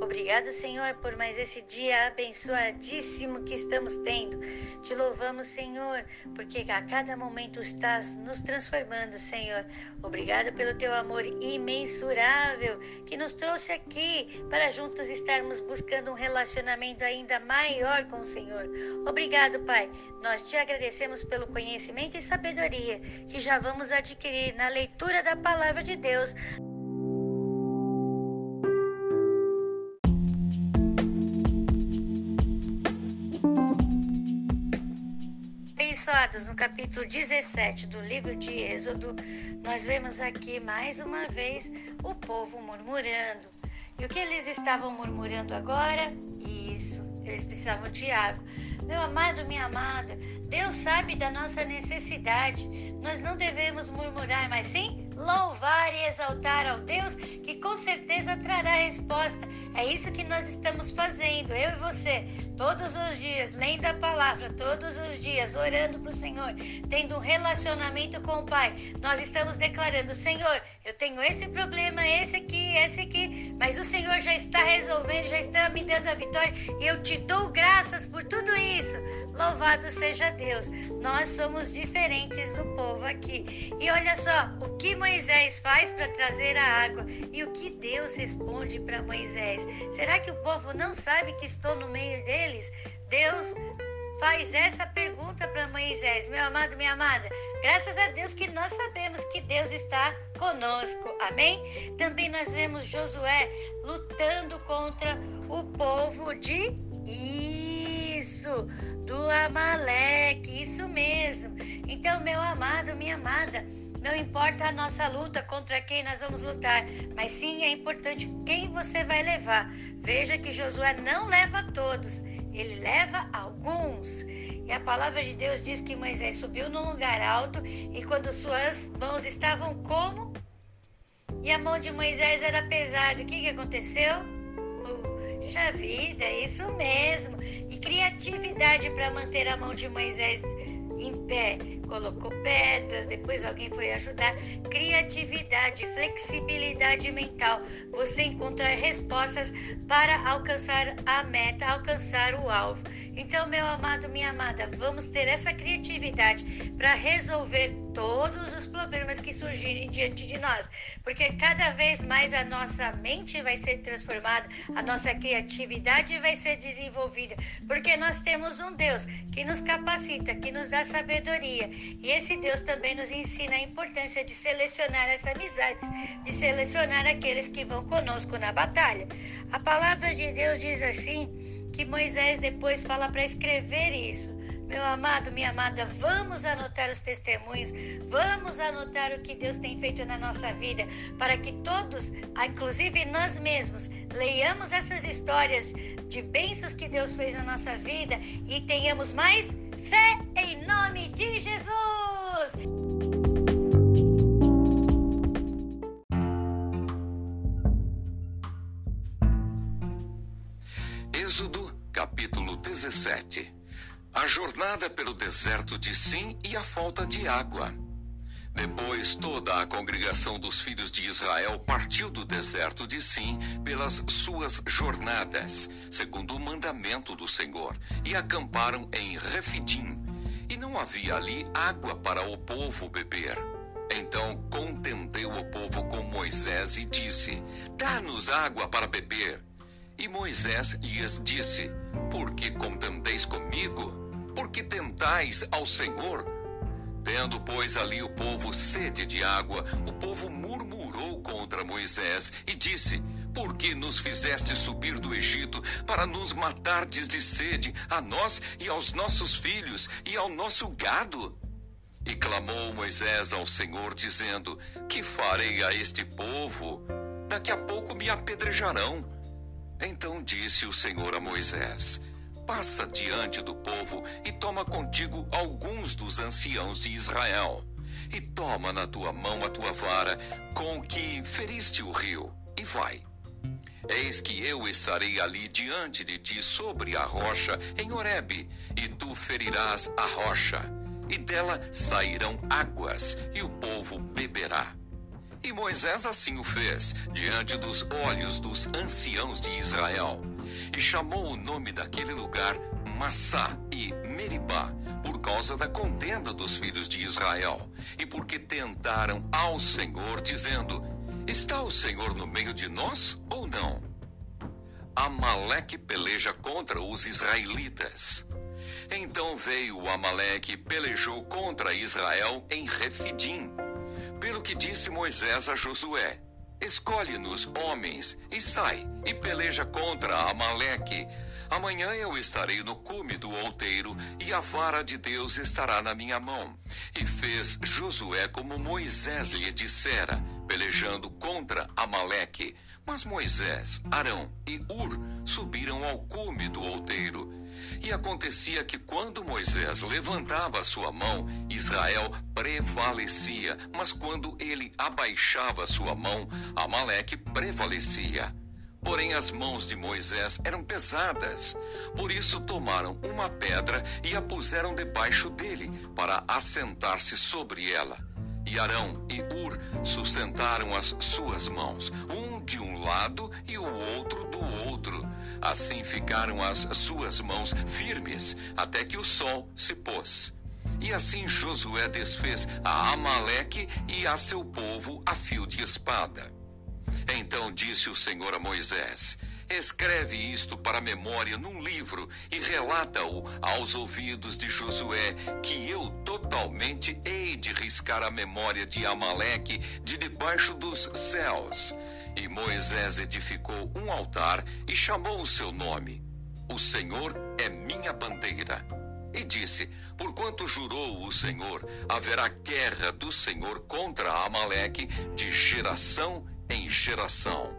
Obrigado, Senhor, por mais esse dia abençoadíssimo que estamos tendo. Te louvamos, Senhor, porque a cada momento estás nos transformando, Senhor. Obrigado pelo teu amor imensurável que nos trouxe aqui para juntos estarmos buscando um relacionamento ainda maior com o Senhor. Obrigado, Pai. Nós te agradecemos pelo conhecimento e sabedoria que já vamos adquirir na leitura da palavra de Deus. Abençoados, no capítulo 17 do livro de Êxodo, nós vemos aqui mais uma vez o povo murmurando. E o que eles estavam murmurando agora? Isso, eles precisavam de água. Meu amado, minha amada, Deus sabe da nossa necessidade. Nós não devemos murmurar, mas sim louvar e exaltar ao Deus que com certeza trará resposta. É isso que nós estamos fazendo, eu e você, todos os dias, lendo a palavra, todos os dias, orando para o Senhor, tendo um relacionamento com o Pai. Nós estamos declarando: Senhor, eu tenho esse problema, esse aqui, esse aqui, mas o Senhor já está resolvendo, já está me dando a vitória e eu te dou graças por tudo isso. Louvado seja Deus. Nós somos diferentes do povo aqui. E olha só, o que Moisés faz para trazer a água e o que Deus responde para Moisés. Será que o povo não sabe que estou no meio Deus faz essa pergunta para Moisés, meu amado, minha amada. Graças a Deus que nós sabemos que Deus está conosco. Amém? Também nós vemos Josué lutando contra o povo de isso, do Amaleque, isso mesmo. Então, meu amado, minha amada, não importa a nossa luta contra quem nós vamos lutar, mas sim é importante quem você vai levar. Veja que Josué não leva todos, ele leva alguns. E a palavra de Deus diz que Moisés subiu num lugar alto e quando suas mãos estavam como? E a mão de Moisés era pesada. O que, que aconteceu? Puxa vida, isso mesmo. E criatividade para manter a mão de Moisés em pé colocou pedras, depois alguém foi ajudar. Criatividade, flexibilidade mental. Você encontrar respostas para alcançar a meta, alcançar o alvo. Então, meu amado, minha amada, vamos ter essa criatividade para resolver todos os problemas que surgirem diante de nós, porque cada vez mais a nossa mente vai ser transformada, a nossa criatividade vai ser desenvolvida, porque nós temos um Deus que nos capacita, que nos dá sabedoria, e esse Deus também nos ensina a importância de selecionar as amizades, de selecionar aqueles que vão conosco na batalha. A palavra de Deus diz assim que Moisés depois fala para escrever isso. Meu amado, minha amada, vamos anotar os testemunhos, vamos anotar o que Deus tem feito na nossa vida, para que todos, inclusive nós mesmos, leiamos essas histórias de bênçãos que Deus fez na nossa vida e tenhamos mais fé em nome de Jesus. Êxodo, capítulo 17 a jornada pelo deserto de Sim e a falta de água. Depois, toda a congregação dos filhos de Israel partiu do deserto de Sim pelas suas jornadas, segundo o mandamento do Senhor, e acamparam em Refidim. E não havia ali água para o povo beber. Então contendeu o povo com Moisés e disse: Dá-nos água para beber. E Moisés lhes disse: Por que contendeis comigo? porque tentais ao Senhor? Tendo, pois, ali o povo sede de água, o povo murmurou contra Moisés e disse: Por que nos fizeste subir do Egito para nos matardes de sede, a nós e aos nossos filhos e ao nosso gado? E clamou Moisés ao Senhor, dizendo: Que farei a este povo? Daqui a pouco me apedrejarão. Então disse o Senhor a Moisés: passa diante do povo e toma contigo alguns dos anciãos de Israel. E toma na tua mão a tua vara com que feriste o rio, e vai. Eis que eu estarei ali diante de ti sobre a rocha em Horebe, e tu ferirás a rocha, e dela sairão águas, e o povo beberá. E Moisés assim o fez, diante dos olhos dos anciãos de Israel. E chamou o nome daquele lugar Massá e Meribá, por causa da contenda dos filhos de Israel, e porque tentaram ao Senhor, dizendo: Está o Senhor no meio de nós ou não? Amaleque peleja contra os israelitas. Então veio Amaleque e pelejou contra Israel em Refidim. Pelo que disse Moisés a Josué: Escolhe-nos homens e sai e peleja contra Amaleque. Amanhã eu estarei no cume do outeiro e a vara de Deus estará na minha mão. E fez Josué como Moisés lhe dissera, pelejando contra Amaleque. Mas Moisés, Arão e Ur subiram ao cume do outeiro. E acontecia que quando Moisés levantava sua mão, Israel prevalecia, mas quando ele abaixava sua mão, Amaleque prevalecia. Porém, as mãos de Moisés eram pesadas. Por isso, tomaram uma pedra e a puseram debaixo dele, para assentar-se sobre ela. E Arão e Ur sustentaram as suas mãos, um de um lado e o outro do outro. Assim ficaram as suas mãos firmes, até que o sol se pôs. E assim Josué desfez a Amaleque e a seu povo a fio de espada. Então disse o Senhor a Moisés: Escreve isto para memória num livro e relata-o aos ouvidos de Josué, que eu totalmente hei de riscar a memória de Amaleque de debaixo dos céus. E Moisés edificou um altar e chamou o seu nome. O Senhor é minha bandeira. E disse: Porquanto jurou o Senhor, haverá guerra do Senhor contra Amaleque de geração em geração.